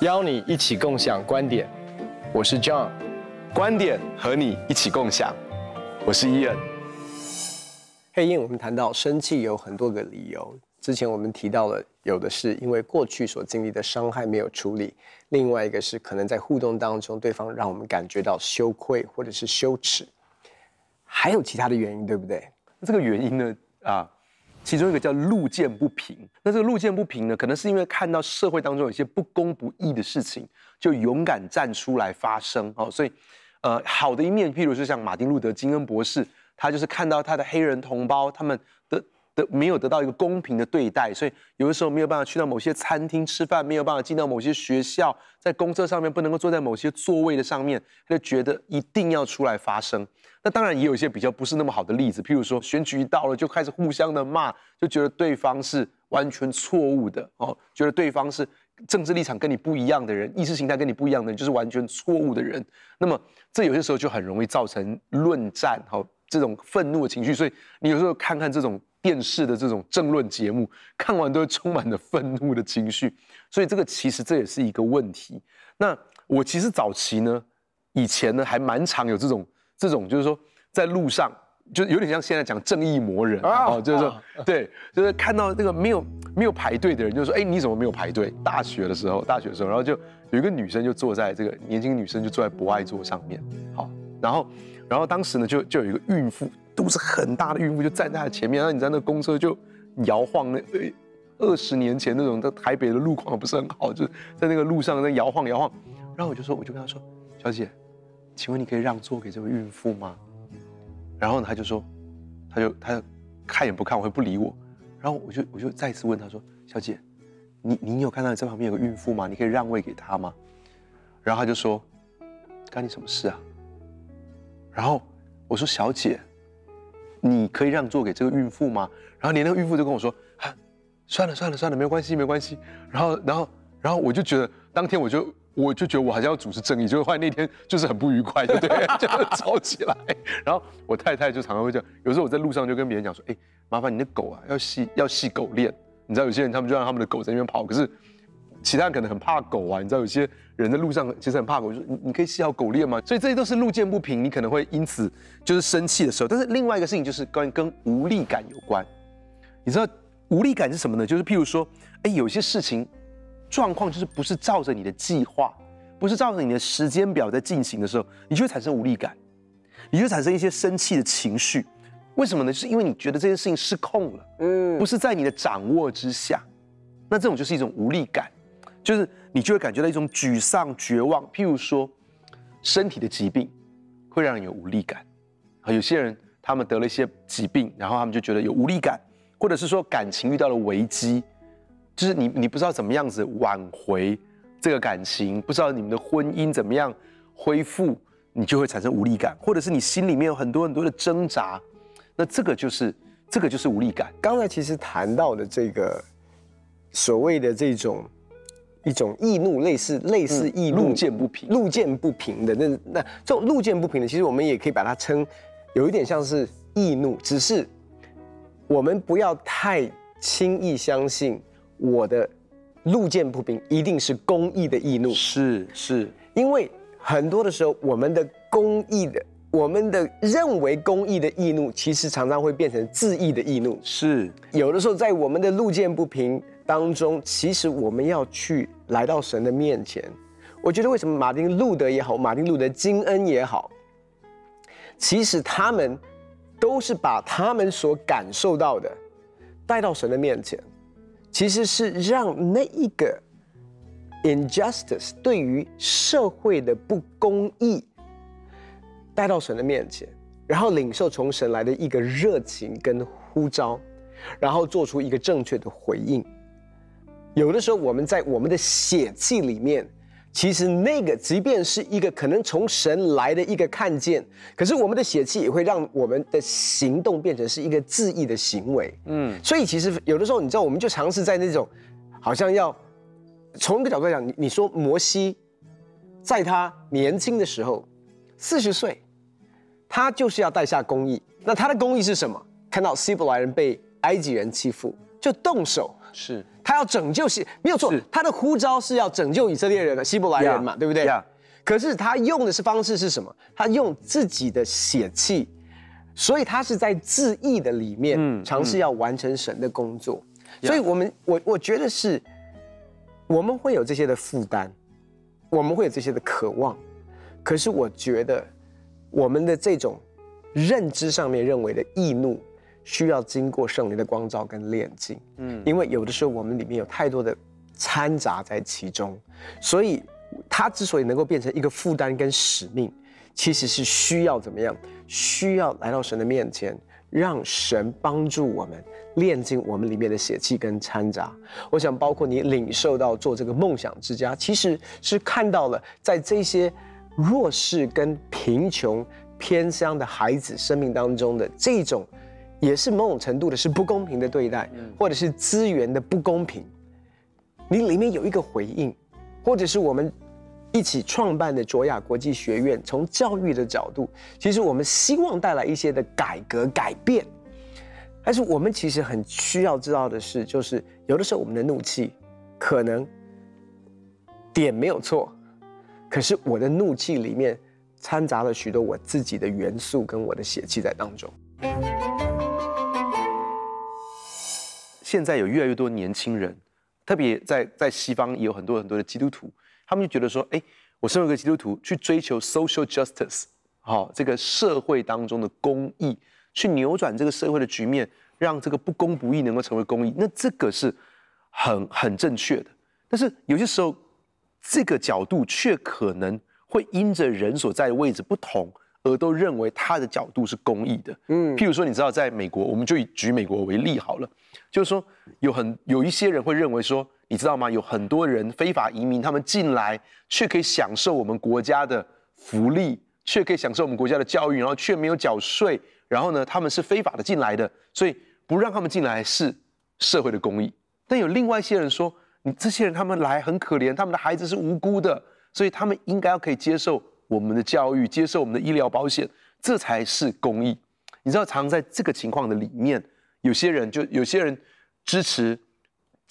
邀你一起共享观点，我是 John，观点和你一起共享，我是 Ian。嘿，Ian，我们谈到生气有很多个理由，之前我们提到了有的是因为过去所经历的伤害没有处理，另外一个是可能在互动当中对方让我们感觉到羞愧或者是羞耻，还有其他的原因，对不对？这个原因呢，啊。其中一个叫路见不平，那这个路见不平呢，可能是因为看到社会当中有些不公不义的事情，就勇敢站出来发声哦。所以，呃，好的一面，譬如说像马丁路德金恩博士，他就是看到他的黑人同胞他们的的没有得到一个公平的对待，所以有的时候没有办法去到某些餐厅吃饭，没有办法进到某些学校，在公车上面不能够坐在某些座位的上面，他就觉得一定要出来发声。那当然也有一些比较不是那么好的例子，譬如说选举一到了就开始互相的骂，就觉得对方是完全错误的哦，觉得对方是政治立场跟你不一样的人，意识形态跟你不一样的人，就是完全错误的人。那么这有些时候就很容易造成论战，哈，这种愤怒的情绪。所以你有时候看看这种电视的这种政论节目，看完都会充满了愤怒的情绪。所以这个其实这也是一个问题。那我其实早期呢，以前呢还蛮常有这种。这种就是说，在路上就有点像现在讲正义魔人哦，就是说，对，就是看到那个没有没有排队的人，就说，哎，你怎么没有排队？大学的时候，大学的时候，然后就有一个女生就坐在这个年轻女生就坐在博爱座上面，好，然后然后当时呢就就有一个孕妇，肚子很大的孕妇就站在她前面，然后你在那公车就摇晃，那二十年前那种在台北的路况不是很好，就是在那个路上在摇晃摇晃，然后我就说，我就跟她说，小姐。请问你可以让座给这位孕妇吗？然后，他就说，他就他就看也不看我，也不理我。然后我就我就再次问他说：“小姐，你你有看到你这旁边有个孕妇吗？你可以让位给她吗？”然后他就说：“干你什么事啊？”然后我说：“小姐，你可以让座给这个孕妇吗？”然后连那个孕妇就跟我说：“啊，算了算了算了，没关系没关系。”然后然后然后我就觉得当天我就。我就觉得我好像要主持正义，结果后来那天就是很不愉快，对不对？就是吵起来。然后我太太就常常会这样，有时候我在路上就跟别人讲说：“哎，麻烦你的狗啊，要系要系狗链。”你知道有些人他们就让他们的狗在那边跑，可是其他人可能很怕狗啊。你知道有些人在路上其实很怕狗，就说：“你你可以系好狗链吗？”所以这些都是路见不平，你可能会因此就是生气的时候。但是另外一个事情就是关于跟无力感有关。你知道无力感是什么呢？就是譬如说，哎，有些事情。状况就是不是照着你的计划，不是照着你的时间表在进行的时候，你就会产生无力感，你就产生一些生气的情绪。为什么呢？就是因为你觉得这件事情失控了，嗯，不是在你的掌握之下。那这种就是一种无力感，就是你就会感觉到一种沮丧、绝望。譬如说，身体的疾病会让人有无力感，啊，有些人他们得了一些疾病，然后他们就觉得有无力感，或者是说感情遇到了危机。就是你，你不知道怎么样子挽回这个感情，不知道你们的婚姻怎么样恢复，你就会产生无力感，或者是你心里面有很多很多的挣扎，那这个就是这个就是无力感。刚才其实谈到的这个所谓的这种一种易怒，类似类似易怒，路见不平，路见不平的那那这种路见不平的，其实我们也可以把它称有一点像是易怒，只是我们不要太轻易相信。我的路见不平一定是公义的易怒，是是，因为很多的时候，我们的公义的，我们的认为公义的易怒，其实常常会变成自义的易怒。是，有的时候在我们的路见不平当中，其实我们要去来到神的面前。我觉得为什么马丁路德也好，马丁路德金恩也好，其实他们都是把他们所感受到的带到神的面前。其实是让那一个 injustice 对于社会的不公义带到神的面前，然后领受从神来的一个热情跟呼召，然后做出一个正确的回应。有的时候我们在我们的血气里面。其实那个，即便是一个可能从神来的一个看见，可是我们的血气也会让我们的行动变成是一个自意的行为。嗯，所以其实有的时候，你知道，我们就尝试在那种，好像要从一个角度来讲，你你说摩西，在他年轻的时候，四十岁，他就是要带下公义。那他的公义是什么？看到希伯来人被埃及人欺负，就动手。是，他要拯救是，没有错。他的呼召是要拯救以色列人的希伯来人嘛，对不对？呀。可是他用的是方式是什么？他用自己的血气，所以他是在自义的里面尝试要完成神的工作。所以我们我我觉得是，我们会有这些的负担，我们会有这些的渴望。可是我觉得，我们的这种认知上面认为的易怒，需要经过圣灵的光照跟炼净。嗯，因为有的时候我们里面有太多的掺杂在其中，所以。他之所以能够变成一个负担跟使命，其实是需要怎么样？需要来到神的面前，让神帮助我们炼净我们里面的血气跟掺杂。我想，包括你领受到做这个梦想之家，其实是看到了在这些弱势跟贫穷偏乡的孩子生命当中的这种，也是某种程度的是不公平的对待，或者是资源的不公平。你里面有一个回应，或者是我们。一起创办的卓雅国际学院，从教育的角度，其实我们希望带来一些的改革改变。但是我们其实很需要知道的是，就是有的时候我们的怒气可能点没有错，可是我的怒气里面掺杂了许多我自己的元素跟我的血气在当中。现在有越来越多年轻人，特别在在西方也有很多很多的基督徒。他们就觉得说，哎，我身为一个基督徒，去追求 social justice，好，这个社会当中的公义，去扭转这个社会的局面，让这个不公不义能够成为公义，那这个是很很正确的。但是有些时候，这个角度却可能会因着人所在的位置不同，而都认为他的角度是公义的。嗯，譬如说，你知道，在美国，我们就以举美国为例好了，就是说，有很有一些人会认为说。你知道吗？有很多人非法移民，他们进来却可以享受我们国家的福利，却可以享受我们国家的教育，然后却没有缴税。然后呢，他们是非法的进来的，所以不让他们进来是社会的公义。但有另外一些人说，你这些人他们来很可怜，他们的孩子是无辜的，所以他们应该要可以接受我们的教育，接受我们的医疗保险，这才是公义。你知道，常在这个情况的里面，有些人就有些人支持，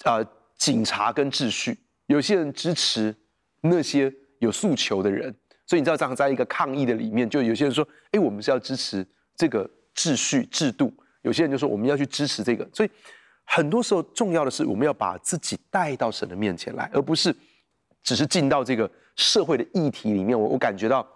啊、呃。警察跟秩序，有些人支持那些有诉求的人，所以你知道，这样在一个抗议的里面，就有些人说：“哎，我们是要支持这个秩序制度。”有些人就说：“我们要去支持这个。”所以很多时候，重要的是我们要把自己带到神的面前来，而不是只是进到这个社会的议题里面。我我感觉到，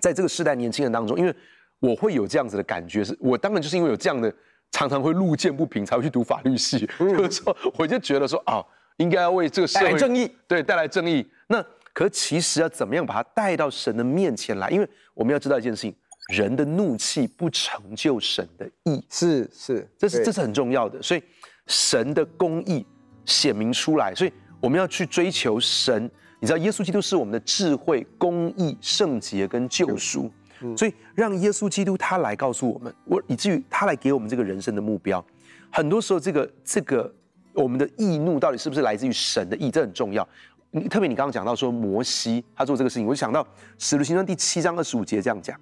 在这个世代年轻人当中，因为我会有这样子的感觉，是我当然就是因为有这样的。常常会路见不平才会去读法律系，嗯、就是说，我就觉得说啊，应该要为这个社会带来正义，对，带来正义。那可其实要怎么样把它带到神的面前来？因为我们要知道一件事情，人的怒气不成就神的义，是是，这是这是很重要的。所以神的公义显明出来，所以我们要去追求神。你知道，耶稣基督是我们的智慧、公义、圣洁跟救赎。所以让耶稣基督他来告诉我们，我以至于他来给我们这个人生的目标。很多时候，这个这个我们的易怒到底是不是来自于神的意，这很重要。你特别你刚刚讲到说摩西他做这个事情，我就想到使徒行传第七章二十五节这样讲，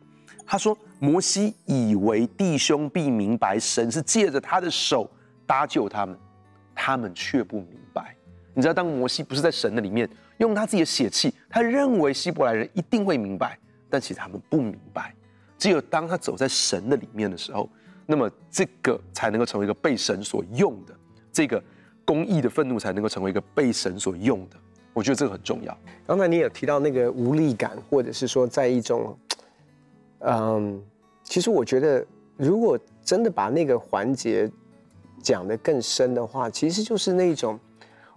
他说摩西以为弟兄必明白神是借着他的手搭救他们，他们却不明白。你知道，当摩西不是在神的里面用他自己的血气，他认为希伯来人一定会明白。但其实他们不明白，只有当他走在神的里面的时候，那么这个才能够成为一个被神所用的，这个公义的愤怒才能够成为一个被神所用的。我觉得这个很重要。刚才你有提到那个无力感，或者是说在一种，嗯，其实我觉得如果真的把那个环节讲得更深的话，其实就是那种，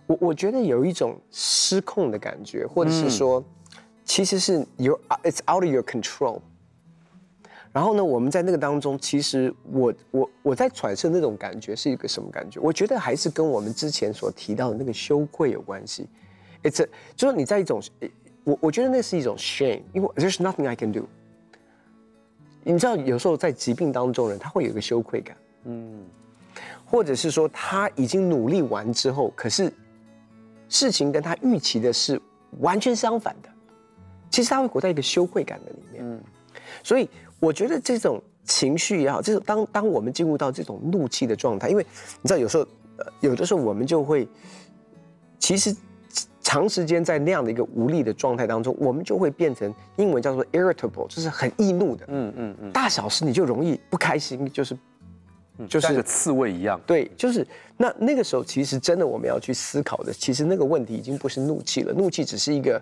我我觉得有一种失控的感觉，或者是说。其实是 you it's out of your control。然后呢，我们在那个当中，其实我我我在揣测那种感觉是一个什么感觉？我觉得还是跟我们之前所提到的那个羞愧有关系。It's 就是你在一种，我我觉得那是一种 shame，因为 there's nothing I can do。你知道，有时候在疾病当中人，他会有一个羞愧感，嗯，或者是说他已经努力完之后，可是事情跟他预期的是完全相反的。其实他会活在一个羞愧感的里面，嗯，所以我觉得这种情绪也好，这种当当我们进入到这种怒气的状态，因为你知道有时候，呃，有的时候我们就会，其实长时间在那样的一个无力的状态当中，我们就会变成英文叫做 irritable，就是很易怒的。嗯嗯嗯，大小事你就容易不开心，就是。就是像个刺猬一样，对，就是那那个时候，其实真的我们要去思考的，其实那个问题已经不是怒气了，怒气只是一个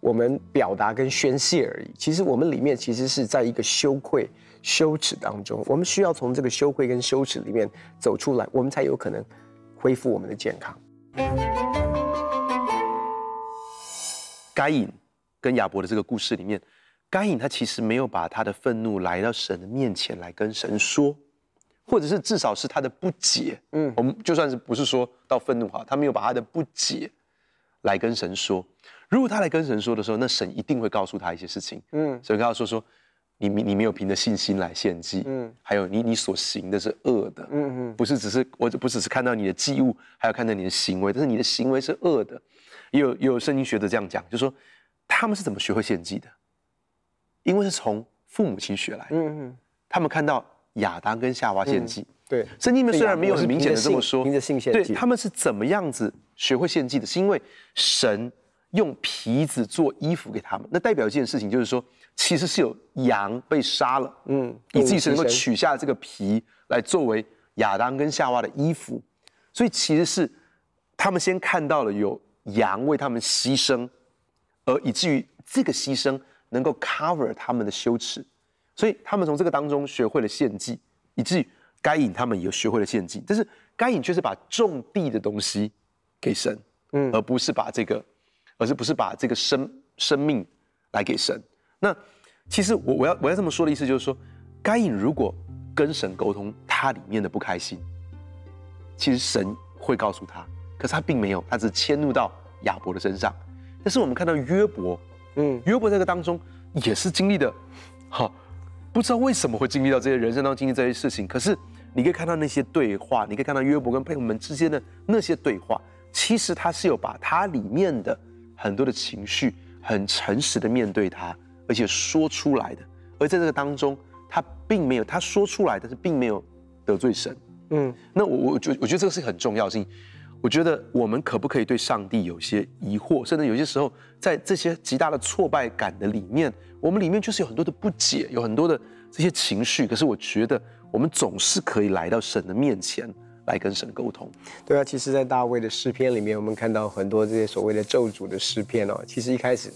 我们表达跟宣泄而已。其实我们里面其实是在一个羞愧、羞耻当中，我们需要从这个羞愧跟羞耻里面走出来，我们才有可能恢复我们的健康。该隐跟亚伯的这个故事里面，该隐他其实没有把他的愤怒来到神的面前来跟神说。或者是至少是他的不解，嗯，我们就算是不是说到愤怒哈，他没有把他的不解来跟神说。如果他来跟神说的时候，那神一定会告诉他一些事情，嗯，所以跟他说说，你你没有凭着信心来献祭，嗯，还有你你所行的是恶的，嗯嗯，不是只是我不只是看到你的祭物，还有看到你的行为，但是你的行为是恶的。也有也有圣经学者这样讲，就是说他们是怎么学会献祭的？因为是从父母亲学来，嗯嗯，他们看到。亚当跟夏娃献祭，对，圣经里面虽然没有很明显的这么说，凭着信献祭，对，他们是怎么样子学会献祭的？是因为神用皮子做衣服给他们，那代表一件事情，就是说其实是有羊被杀了，嗯，以自己是能够取下这个皮来作为亚当跟夏娃的衣服，所以其实是他们先看到了有羊为他们牺牲，而以至于这个牺牲能够 cover 他们的羞耻。所以他们从这个当中学会了献祭，以至于该隐他们也学会了献祭。但是该隐却是把种地的东西给神，嗯，而不是把这个，而是不是把这个生生命来给神。那其实我我要我要这么说的意思就是说，该隐如果跟神沟通他里面的不开心，其实神会告诉他，可是他并没有，他只迁怒到亚伯的身上。但是我们看到约伯，嗯，约伯这个当中也是经历的，哈。不知道为什么会经历到这些人生当中经历这些事情，可是你可以看到那些对话，你可以看到约伯跟朋友们之间的那些对话，其实他是有把他里面的很多的情绪很诚实的面对他，而且说出来的。而在这个当中，他并没有他说出来，但是并没有得罪神。嗯，那我我觉我觉得这个是很重要的事情。我觉得我们可不可以对上帝有些疑惑，甚至有些时候在这些极大的挫败感的里面，我们里面就是有很多的不解，有很多的这些情绪。可是我觉得我们总是可以来到神的面前来跟神沟通。对啊，其实，在大卫的诗篇里面，我们看到很多这些所谓的咒诅的诗篇哦。其实一开始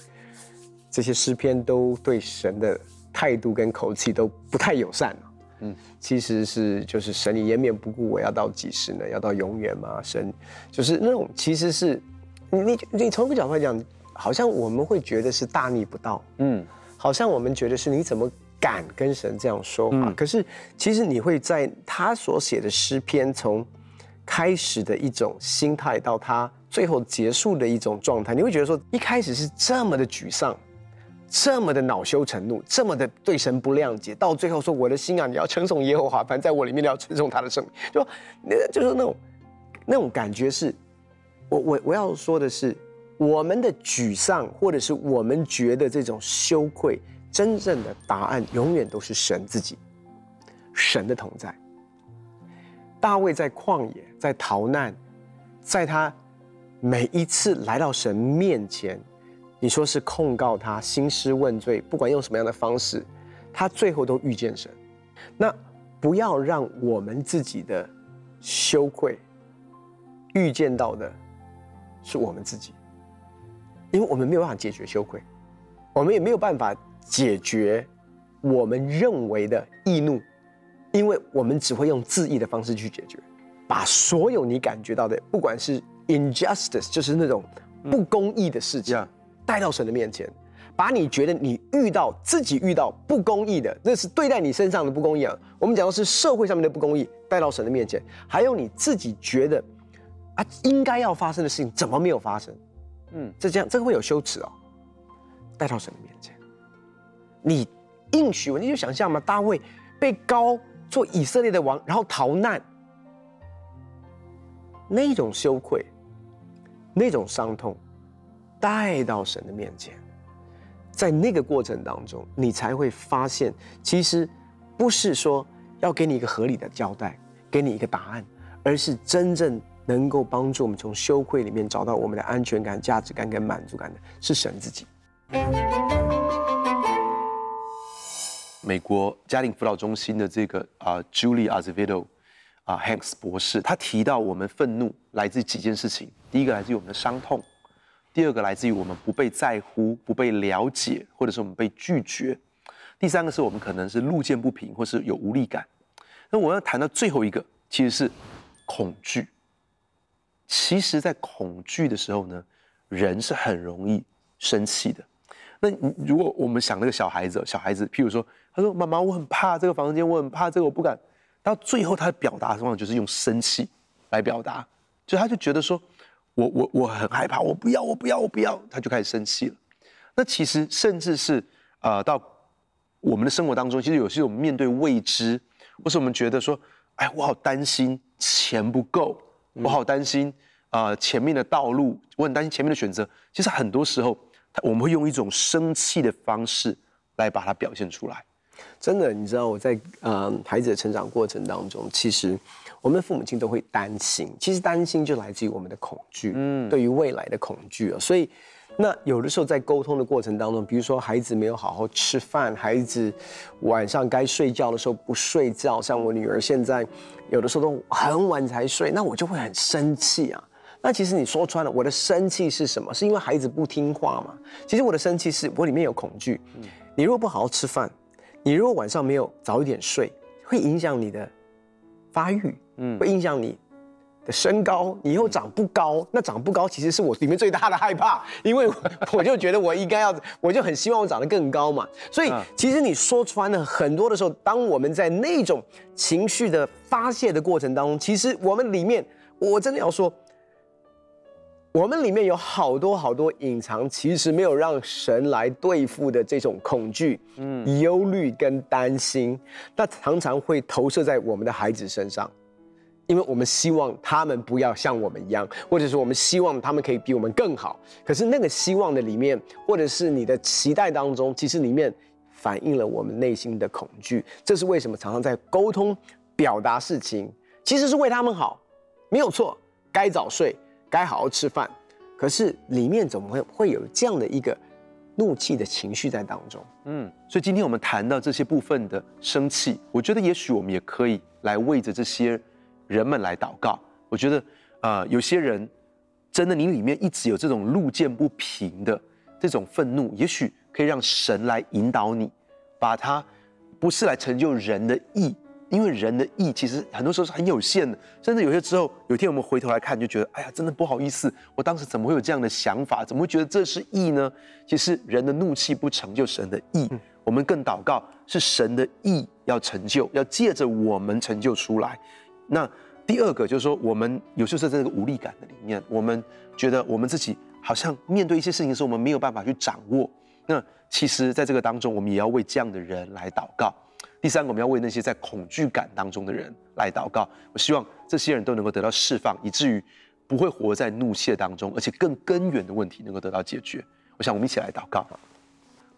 这些诗篇都对神的态度跟口气都不太友善。嗯，其实是就是神，你颜面不顾，我要到几时呢？要到永远吗？神，就是那种其实是，你你你从这个角度来讲，好像我们会觉得是大逆不道，嗯，好像我们觉得是你怎么敢跟神这样说话？嗯，可是其实你会在他所写的诗篇从开始的一种心态到他最后结束的一种状态，你会觉得说一开始是这么的沮丧。这么的恼羞成怒，这么的对神不谅解，到最后说我的心啊，你要称颂耶和华，反正在我里面你要称颂他的圣名，就那就是那种那种感觉是，我我我要说的是，我们的沮丧或者是我们觉得这种羞愧，真正的答案永远都是神自己，神的同在。大卫在旷野，在逃难，在他每一次来到神面前。你说是控告他兴师问罪，不管用什么样的方式，他最后都遇见神。那不要让我们自己的羞愧遇见到的是我们自己，因为我们没有办法解决羞愧，我们也没有办法解决我们认为的易怒，因为我们只会用自义的方式去解决，把所有你感觉到的，不管是 injustice，就是那种不公义的事情。嗯带到神的面前，把你觉得你遇到自己遇到不公义的，那是对待你身上的不公义啊。我们讲的是社会上面的不公义，带到神的面前，还有你自己觉得啊应该要发生的事情怎么没有发生？嗯，这这样这个会有羞耻哦。带到神的面前，你应许我，你就想象嘛，大卫被高做以色列的王，然后逃难，那种羞愧，那种伤痛。带到神的面前，在那个过程当中，你才会发现，其实不是说要给你一个合理的交代，给你一个答案，而是真正能够帮助我们从羞愧里面找到我们的安全感、价值感跟满足感的，是神自己。美国家庭辅导中心的这个啊、Julie Azevedo 啊、Hanks 博士，他提到我们愤怒来自几件事情，第一个来自于我们的伤痛。第二个来自于我们不被在乎、不被了解，或者是我们被拒绝；第三个是我们可能是路见不平，或是有无力感。那我要谈到最后一个，其实是恐惧。其实，在恐惧的时候呢，人是很容易生气的。那如果我们想那个小孩子，小孩子，譬如说，他说：“妈妈，我很怕这个房间，我很怕这个，我不敢。”到最后，他的表达方法就是用生气来表达，就他就觉得说。我我我很害怕，我不要，我不要，我不要，他就开始生气了。那其实甚至是呃，到我们的生活当中，其实有时候我们面对未知，或是我们觉得说，哎，我好担心钱不够，我好担心啊、呃、前面的道路，我很担心前面的选择。其实很多时候，我们会用一种生气的方式来把它表现出来。真的，你知道我在呃孩子的成长过程当中，其实。我们的父母亲都会担心，其实担心就来自于我们的恐惧，嗯，对于未来的恐惧啊。所以，那有的时候在沟通的过程当中，比如说孩子没有好好吃饭，孩子晚上该睡觉的时候不睡觉，像我女儿现在有的时候都很晚才睡，那我就会很生气啊。那其实你说穿了，我的生气是什么？是因为孩子不听话嘛？其实我的生气是我里面有恐惧。你如果不好好吃饭，你如果晚上没有早一点睡，会影响你的发育。嗯，会影响你的身高，你以后长不高，那长不高其实是我里面最大的害怕，因为我就觉得我应该要，我就很希望我长得更高嘛。所以其实你说穿了，很多的时候，当我们在那种情绪的发泄的过程当中，其实我们里面，我真的要说。我们里面有好多好多隐藏，其实没有让神来对付的这种恐惧、嗯、忧虑跟担心，那常常会投射在我们的孩子身上，因为我们希望他们不要像我们一样，或者是我们希望他们可以比我们更好。可是那个希望的里面，或者是你的期待当中，其实里面反映了我们内心的恐惧。这是为什么常常在沟通表达事情，其实是为他们好，没有错，该早睡。该好好吃饭，可是里面怎么会会有这样的一个怒气的情绪在当中？嗯，所以今天我们谈到这些部分的生气，我觉得也许我们也可以来为着这些人们来祷告。我觉得，呃，有些人真的你里面一直有这种路见不平的这种愤怒，也许可以让神来引导你，把它不是来成就人的意。因为人的意其实很多时候是很有限的，甚至有些时候，有一天我们回头来看，就觉得，哎呀，真的不好意思，我当时怎么会有这样的想法？怎么会觉得这是意呢？其实人的怒气不成就神的意，嗯、我们更祷告是神的意要成就，要借着我们成就出来。那第二个就是说，我们有时候在这个无力感的里面，我们觉得我们自己好像面对一些事情的时候，我们没有办法去掌握。那其实，在这个当中，我们也要为这样的人来祷告。第三个，我们要为那些在恐惧感当中的人来祷告。我希望这些人都能够得到释放，以至于不会活在怒气当中，而且更根源的问题能够得到解决。我想我们一起来祷告。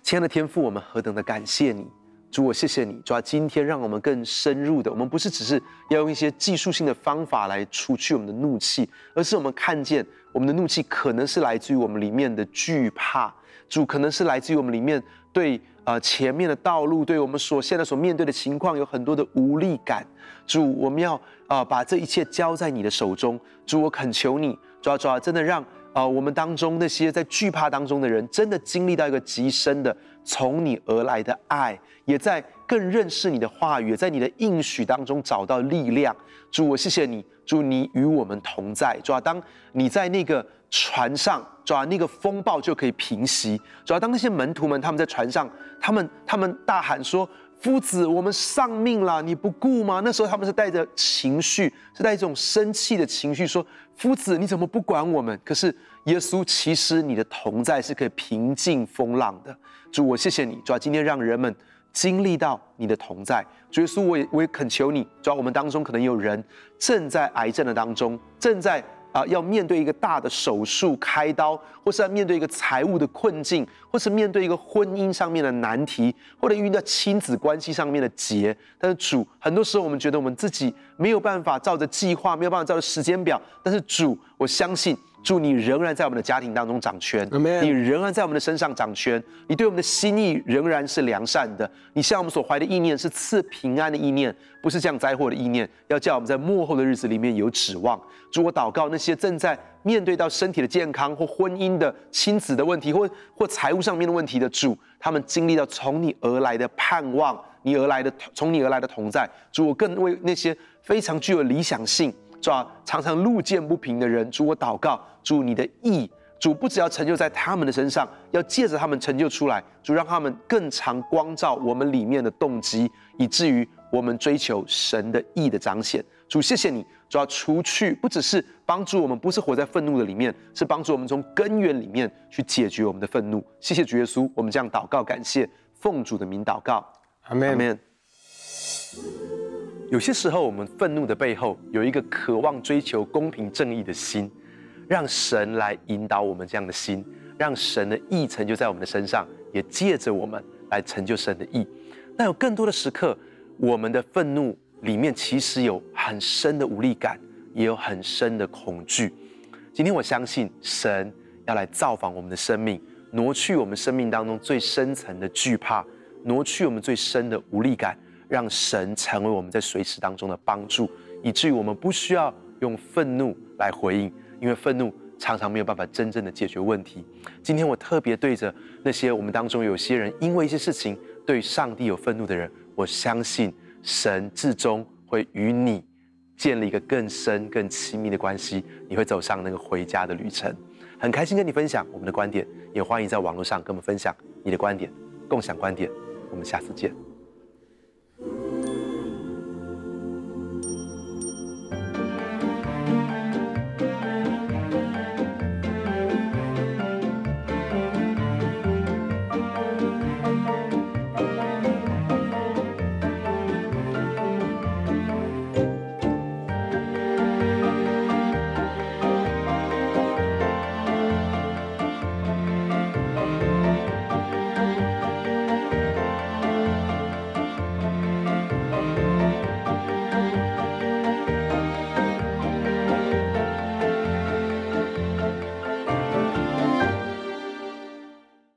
亲爱的天父，我们何等的感谢你，主，我谢谢你，主，今天让我们更深入的，我们不是只是要用一些技术性的方法来除去我们的怒气，而是我们看见我们的怒气可能是来自于我们里面的惧怕，主，可能是来自于我们里面对。呃，前面的道路对我们所现在所面对的情况有很多的无力感，主，我们要啊、呃、把这一切交在你的手中，主，我恳求你，主啊主啊，真的让啊、呃、我们当中那些在惧怕当中的人，真的经历到一个极深的从你而来的爱，也在更认识你的话语，在你的应许当中找到力量。主，我谢谢你，主，你与我们同在，主啊，当你在那个。船上，主要那个风暴就可以平息。主要当那些门徒们他们在船上，他们他们大喊说：“夫子，我们丧命了，你不顾吗？”那时候他们是带着情绪，是带一种生气的情绪，说：“夫子，你怎么不管我们？”可是耶稣，其实你的同在是可以平静风浪的。主，我谢谢你，主要今天让人们经历到你的同在。主耶稣，我也我也恳求你，主要我们当中可能有人正在癌症的当中，正在。啊，要面对一个大的手术开刀，或是要面对一个财务的困境，或是面对一个婚姻上面的难题，或者遇到亲子关系上面的结。但是主，很多时候我们觉得我们自己没有办法照着计划，没有办法照着时间表。但是主，我相信。主，你仍然在我们的家庭当中掌权.你仍然在我们的身上掌权，你对我们的心意仍然是良善的，你向我们所怀的意念是赐平安的意念，不是降灾祸的意念，要叫我们在幕后的日子里面有指望。主，我祷告那些正在面对到身体的健康或婚姻的亲子的问题，或或财务上面的问题的主，他们经历到从你而来的盼望，你而来的从你而来的同在。主，我更为那些非常具有理想性。主啊，常常路见不平的人，主我祷告，主你的意，主不只要成就在他们的身上，要借着他们成就出来，主让他们更常光照我们里面的动机，以至于我们追求神的意的彰显。主谢谢你，主要除去不只是帮助我们，不是活在愤怒的里面，是帮助我们从根源里面去解决我们的愤怒。谢谢主耶稣，我们这样祷告感谢，奉主的名祷告，阿门。有些时候，我们愤怒的背后有一个渴望追求公平正义的心，让神来引导我们这样的心，让神的意成就在我们的身上，也借着我们来成就神的意。但有更多的时刻，我们的愤怒里面其实有很深的无力感，也有很深的恐惧。今天我相信神要来造访我们的生命，挪去我们生命当中最深层的惧怕，挪去我们最深的无力感。让神成为我们在随时当中的帮助，以至于我们不需要用愤怒来回应，因为愤怒常常没有办法真正的解决问题。今天我特别对着那些我们当中有些人因为一些事情对上帝有愤怒的人，我相信神至终会与你建立一个更深、更亲密的关系，你会走上那个回家的旅程。很开心跟你分享我们的观点，也欢迎在网络上跟我们分享你的观点，共享观点。我们下次见。